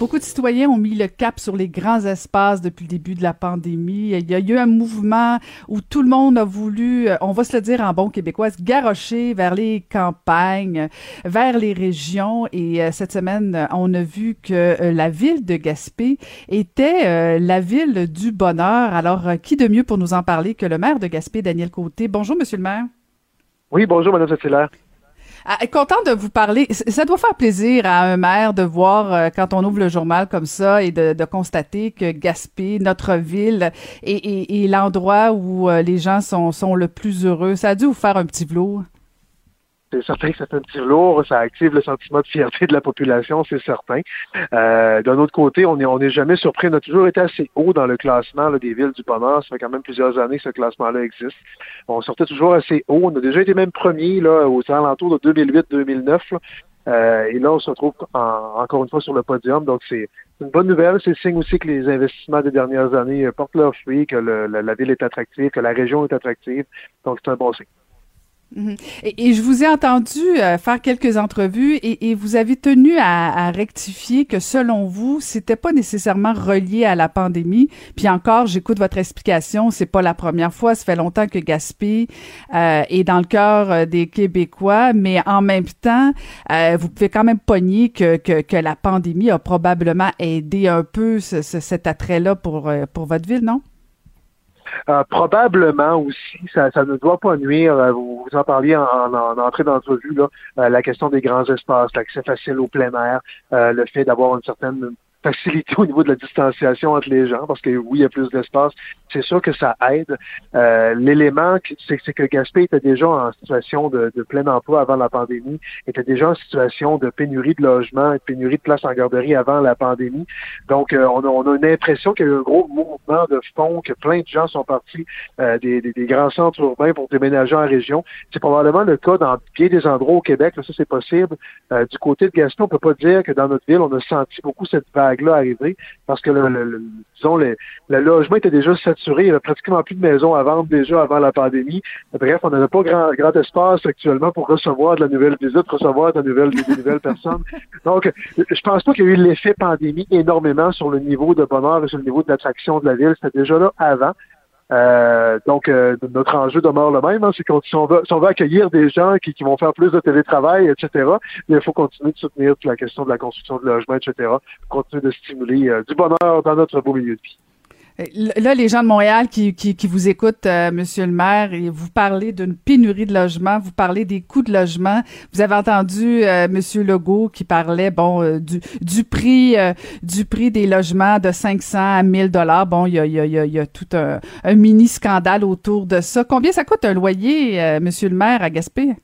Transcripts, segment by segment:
Beaucoup de citoyens ont mis le cap sur les grands espaces depuis le début de la pandémie. Il y a eu un mouvement où tout le monde a voulu, euh, on va se le dire en bon québécois, se garrocher vers les campagnes, vers les régions. Et euh, cette semaine, on a vu que euh, la ville de Gaspé était la ville du bonheur. Alors, qui de mieux pour nous en parler que le maire de Gaspé, Daniel Côté? Bonjour, monsieur le maire. Oui, bonjour, madame Saint-Hilaire. Ah, content de vous parler. Ça doit faire plaisir à un maire de voir euh, quand on ouvre le journal comme ça et de, constater que Gaspé, notre ville, est, l'endroit où euh, les gens sont, sont le plus heureux. Ça a dû vous faire un petit velours c'est certain que c'est un petit lourd, ça active le sentiment de fierté de la population, c'est certain. Euh, d'un autre côté, on n'est on est jamais surpris, on a toujours été assez haut dans le classement des villes du bonheur, ça fait quand même plusieurs années que ce classement-là existe. On sortait toujours assez haut, on a déjà été même premier là, aux alentours de 2008-2009. Euh, et là, on se retrouve encore une fois sur le podium. Donc, c'est une bonne nouvelle. C'est le signe aussi que les investissements des dernières années portent leurs fruits, que la ville est attractive, que la région est attractive. Donc, c'est un bon signe. Mhm. Et, je vous ai entendu euh, faire quelques entrevues et, vous avez tenu à, rectifier que selon vous, c'était pas nécessairement relié à la pandémie. Puis encore, j'écoute votre explication, c'est pas la première fois. Ça fait longtemps que Gaspé euh, est dans le cœur euh, des Québécois, mais en même temps, vous pouvez quand même pogner que, que, que, la pandémie a probablement aidé un peu cet attrait-là pour, pour votre ville, non? Euh, probablement aussi, ça, ça, ne doit pas nuire. Euh, vous, vous en parliez en, en, entrée d'entrevue, là, euh, la question des grands espaces, l'accès facile au plein air, le fait d'avoir une certaine facilité au niveau de la distanciation entre les gens, parce que oui, il y a plus d'espace. C'est sûr que ça aide. Euh, L'élément, c'est que Gaspé était déjà en situation de, de, plein emploi avant la pandémie, était déjà en situation de pénurie de logements et de pénurie de places en garderie avant la pandémie. Donc, euh, on, a, on, a, une impression qu'il y a eu un gros mouvement de fonds, que plein de gens sont partis euh, des, des, des, grands centres urbains pour déménager en région. C'est probablement le cas dans bien des endroits au Québec. Là, ça, c'est possible. Euh, du côté de Gaspé, on peut pas dire que dans notre ville, on a senti beaucoup cette vague parce que le, disons le, logement était déjà saturé, il y avait pratiquement plus de maisons à vendre déjà avant la pandémie. Bref, on n'avait pas grand, grand espace actuellement pour recevoir de la nouvelle visite, recevoir de la des nouvelles personnes. Donc, je pense pas qu'il y a eu l'effet pandémie énormément sur le niveau de bonheur et sur le niveau de l'attraction de la ville. C'était déjà là avant. Euh, donc, euh, notre enjeu demeure le même. Hein, c'est qu'on si on, veut, accueillir des gens qui, qui vont faire plus de télétravail, etc., il faut continuer de soutenir toute la question de la construction de logements, etc., continuer de stimuler euh, du bonheur dans notre beau milieu de vie. Là, les gens de Montréal qui, qui, vous écoutent, euh, Monsieur le maire, vous parlez d'une pénurie de logements, vous parlez des coûts de logement. Vous avez entendu euh, Monsieur Legault qui parlait, bon, euh, du, du prix du prix des logements de 500 à 1000 dollars. Bon, il y a, y, a, y a tout un, un, mini scandale autour de ça. Combien ça coûte un loyer, Monsieur le maire, à Gaspé?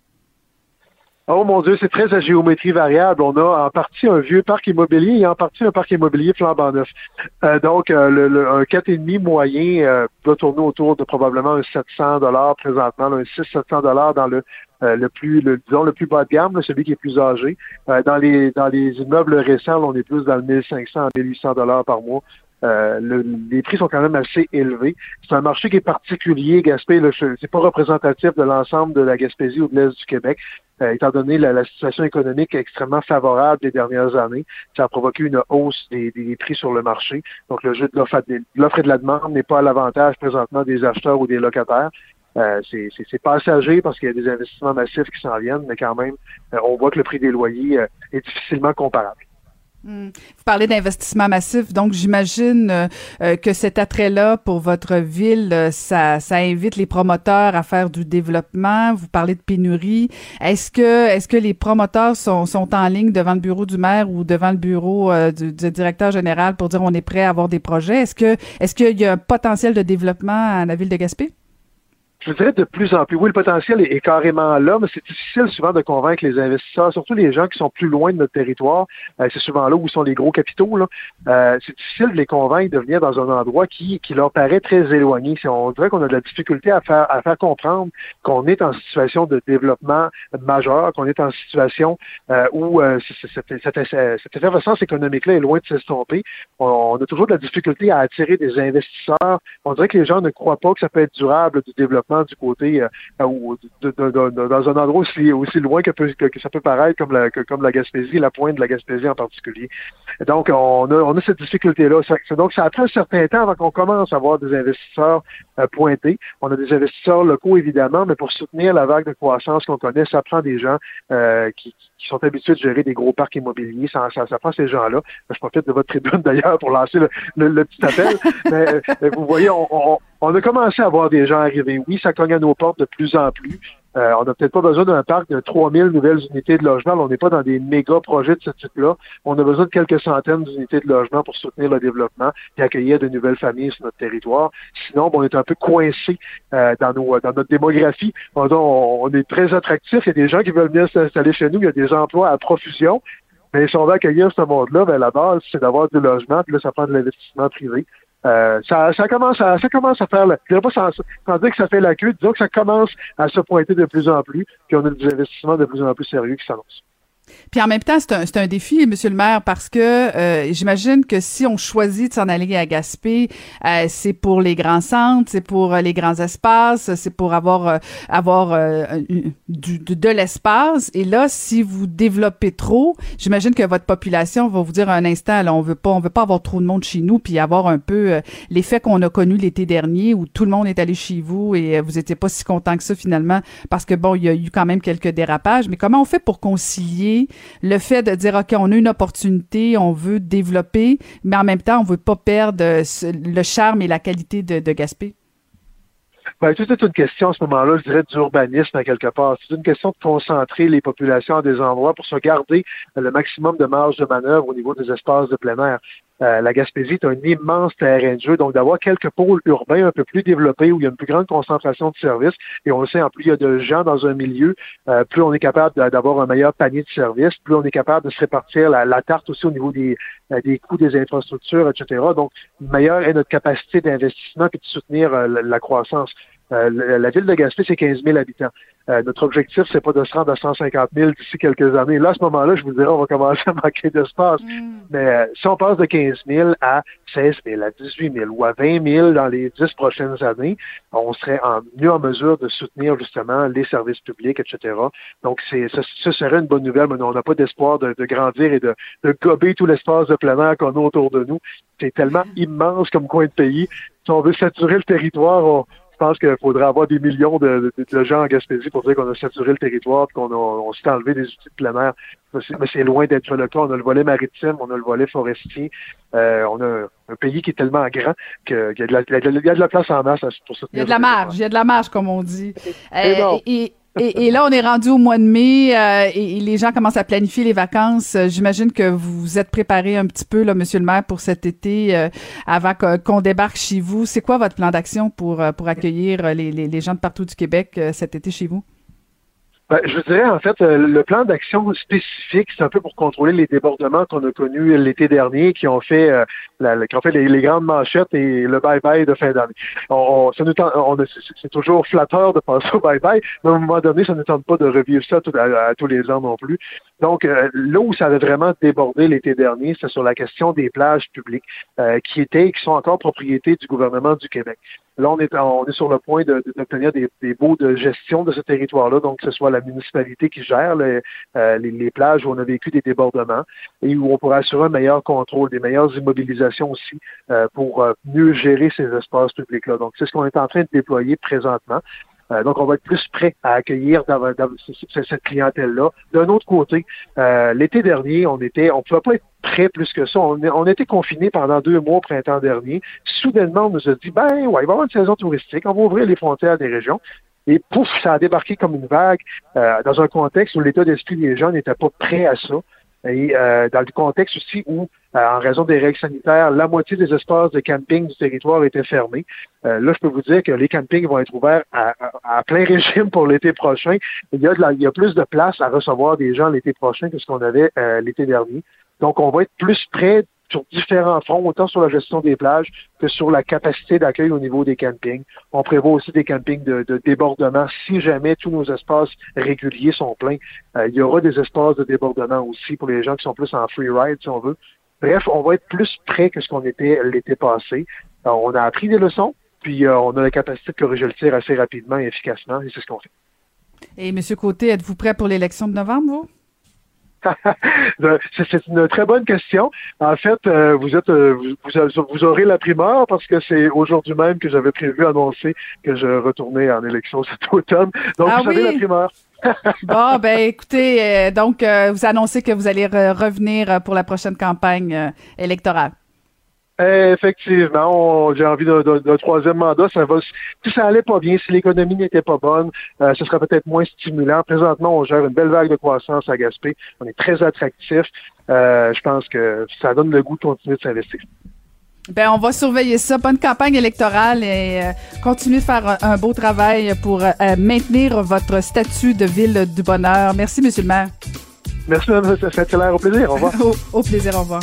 Oh mon Dieu, c'est très à géométrie variable. On a en partie un vieux parc immobilier et en partie un parc immobilier flambant neuf. Euh, donc, euh, le, un 4,5 moyen euh, tourner autour de probablement un 700 dollars présentement, un 600-700 dollars dans le le plus, le, disons, le plus bas de gamme, celui qui est plus âgé. dans les dans les immeubles récents, on est plus dans le 1500 à 1800 dollars par mois. Euh, les prix sont quand même assez élevés. C'est un marché qui est particulier. Gaspé, c'est pas représentatif de l'ensemble de la Gaspésie ou de l'Est du Québec. Euh, étant donné la, situation économique extrêmement favorable des dernières années, ça a provoqué une hausse des, prix sur le marché. Donc, le jeu de l'offre et de la demande n'est pas à l'avantage présentement des acheteurs ou des locataires. Euh, c'est passager parce qu'il y a des investissements massifs qui s'en viennent, mais quand même, euh, on voit que le prix des loyers est difficilement comparable. Hmm. Vous parlez d'investissement massif, donc j'imagine euh, euh, que cet attrait-là pour votre ville, euh, ça, ça invite les promoteurs à faire du développement. Vous parlez de pénurie. Est-ce que est-ce que les promoteurs sont, sont en ligne devant le bureau du maire ou devant le bureau du, du, directeur général pour dire on est prêt à avoir des projets? Est-ce que est-ce qu'il y a un potentiel de développement à la ville de Gaspé? Je dirais de plus en plus. Oui, le potentiel est, carrément là, mais c'est difficile souvent de convaincre les investisseurs, surtout les gens qui sont plus loin de notre territoire. Euh, c'est souvent là où sont les gros capitaux. Là. Euh, c'est difficile de les convaincre de venir dans un endroit qui, qui leur paraît très éloigné. On dirait qu'on a de la difficulté à faire, à faire comprendre qu'on est en situation de développement majeur, qu'on est en situation euh, où cette, cette, effervescence économique-là est loin de s'estomper. On, on a toujours de la difficulté à attirer des investisseurs. On dirait que les gens ne croient pas que ça peut être durable du développement développement du côté euh, ou dans un endroit aussi, aussi loin que, que, ça peut paraître, comme la, comme la Gaspésie, la pointe de la Gaspésie en particulier. donc, on a, on a cette difficulté-là. Donc, ça a pris un certain temps avant qu'on commence à avoir des investisseurs pointés. On a des investisseurs locaux, évidemment, mais pour soutenir la vague de croissance qu'on connaît, ça prend des gens qui, qui, sont habitués de gérer des gros parcs immobiliers. Ça, ça, ça prend ces gens-là. Je profite de votre tribune d'ailleurs pour lancer le, petit appel. mais, vous voyez, on, on, a commencé à voir des gens arriver. Oui, ça cogne à nos portes de plus en plus. Euh, on n'a peut-être pas besoin d'un parc de 3000 nouvelles unités de logement. on n'est pas dans des méga projets de ce type-là. On a besoin de quelques centaines d'unités de logement pour soutenir le développement et accueillir de nouvelles familles sur notre territoire. Sinon, on est un peu coincé euh, dans, notre démographie. On, on, est très attractif. Il y a des gens qui veulent venir s'installer chez nous. Il y a des emplois à profusion. Mais si on veut accueillir ce monde-là, ben, la base, c'est d'avoir du logement, puis là, ça prend de l'investissement privé. Euh, ça, ça, commence à, ça commence à faire, je dirais pas sans, sans, que ça fait la queue, disons que ça commence à se pointer de plus en plus, puis on a des investissements de plus en plus sérieux qui s'annoncent. Puis en même temps, c'est un, un, défi, Monsieur le maire, parce que euh, j'imagine que si on choisit de s'en aller à Gaspé, euh, c'est pour les grands centres, c'est pour euh, les grands espaces, c'est pour avoir avoir du, de, l'espace. Et là, si vous développez trop, j'imagine que votre population va vous dire un instant, là, on veut pas, on veut pas avoir trop de monde chez nous, puis avoir un peu l'effet qu'on a connu l'été dernier, où tout le monde est allé chez vous et vous étiez pas si content que ça finalement, parce que bon, il y a eu quand même quelques dérapages. Mais comment on fait pour concilier le fait de dire, OK, on a une opportunité, on veut développer, mais en même temps, on veut pas perdre le charme et la qualité de, de Gaspé? Ben, tout est une question à ce moment-là, je dirais, d'urbanisme à quelque part. C'est une question de concentrer les populations à des endroits pour se garder le maximum de marge de manœuvre au niveau des espaces de plein air. Euh, la Gaspésie est un immense terrain de jeu, donc d'avoir quelques pôles urbains un peu plus développés où il y a une plus grande concentration de services, et on le sait, en plus il y a de gens dans un milieu, euh, plus on est capable d'avoir un meilleur panier de services, plus on est capable de se répartir la, tarte aussi au niveau des, euh, des coûts des infrastructures, etc. Donc, meilleure est notre capacité d'investissement et de soutenir la, croissance. La ville de Gaspé, c'est 15 000 habitants. Euh, notre objectif, c'est pas de se rendre à 150 000 d'ici quelques années. Là, à ce moment-là, je vous dirais, on va commencer à manquer d'espace. Mm. Mais euh, si on passe de 15 000 à 16 000, à 18 000 ou à 20 000 dans les 10 prochaines années, on serait en, mieux en mesure de soutenir justement les services publics, etc. Donc, c'est, ce, serait une bonne nouvelle, mais on n'a pas d'espoir de, grandir et de, de gober tout l'espace de plein air qu'on a autour de nous. C'est tellement immense comme coin de pays. Si on veut saturer le territoire, on, pense qu'il faudrait avoir des millions de, gens en Gaspésie pour dire qu'on a saturé le territoire et qu'on on s'est enlevé des outils de plein air. Mais c'est loin d'être le cas. On a le volet maritime, on a le volet forestier. Euh, on a un pays qui est tellement grand qu'il y, a de la place en masse pour soutenir. Il y a de la marge, il y a de la marge, comme on dit. Euh, et, et, là, on est rendu au mois de mai euh, et, les gens commencent à planifier les vacances. Euh, j'imagine que vous vous êtes préparé un petit peu, là, Monsieur le maire, pour cet été euh, avant qu'on débarque chez vous. C'est quoi votre plan d'action pour, pour accueillir les, les, les, gens de partout du Québec cet été chez vous? Ben, je dirais, en fait, euh, le plan d'action spécifique, c'est un peu pour contrôler les débordements qu'on a connus l'été dernier, qui ont fait, euh, la, qui ont fait les, grandes manchettes et le bye-bye de fin d'année. On, on, c'est toujours flatteur de penser au bye-bye, mais à un moment donné, ça ne tente pas de revivre ça à, tous les ans non plus. Donc, euh, là où ça avait vraiment débordé l'été dernier, c'est sur la question des plages publiques, qui étaient et qui sont encore propriété du gouvernement du Québec. Là, on est, on est sur le point d'obtenir des, des baux de gestion de ce territoire-là, donc que ce soit la municipalité qui gère euh, les, les, plages où on a vécu des débordements et où on pourra assurer un meilleur contrôle, des meilleures immobilisations aussi euh, pour euh, mieux gérer ces espaces publics-là. Donc, c'est ce qu'on est en train de déployer présentement. Donc, on va être plus prêt à accueillir cette clientèle-là. D'un autre côté, l'été dernier, on était, on pouvait pas être très plus que ça. On, on était confinés pendant deux mois au printemps dernier. Soudainement, on nous a dit, ben ouais, il va y avoir une saison touristique, on va ouvrir les frontières des régions. Et pouf, ça a débarqué comme une vague euh, dans un contexte où l'état d'esprit des gens n'était pas prêt à ça. Et euh, dans le contexte aussi où, euh, en raison des règles sanitaires, la moitié des espaces de camping du territoire étaient fermés. là, je peux vous dire que les campings vont être ouverts à, à, plein régime pour l'été prochain. Il y, a de la, il y a plus de place à recevoir des gens l'été prochain que ce qu'on avait l'été dernier. Donc, on va être plus près sur différents fronts, autant sur la gestion des plages que sur la capacité d'accueil au niveau des campings. On prévoit aussi des campings de, débordement. Si jamais tous nos espaces réguliers sont pleins, euh, il y aura des espaces de débordement aussi pour les gens qui sont plus en free ride, si on veut. Bref, on va être plus près que ce qu'on était l'été passé. on a appris des leçons. puis on a la capacité de corriger le tir assez rapidement et efficacement, et c'est ce qu'on fait. Et M. Côté, êtes-vous prêt pour l'élection de novembre? c'est une très bonne question. En fait, euh, vous êtes euh, vous, vous, aurez la primeur parce que c'est aujourd'hui même que j'avais prévu annoncer que je retournais en élection cet automne. Donc ah vous avez la primeur. bon, ben écoutez, euh, donc vous annoncez que vous allez revenir pour la prochaine campagne électorale. Effectivement, j'ai envie d'un troisième mandat. Ça va, si ça allait pas bien, si l'économie n'était pas bonne, euh, ce serait peut-être moins stimulant. Présentement, on gère une belle vague de croissance à Gaspé. On est très attractif. Euh, je pense que ça donne le goût de continuer de s'investir. Ben, on va surveiller ça. Bonne campagne électorale et euh, continuez de faire un, beau travail pour maintenir votre statut de ville du bonheur. Merci, Monsieur le maire. Merci, Mme Saint-Hilaire. Au plaisir. Au revoir. au plaisir. Au revoir.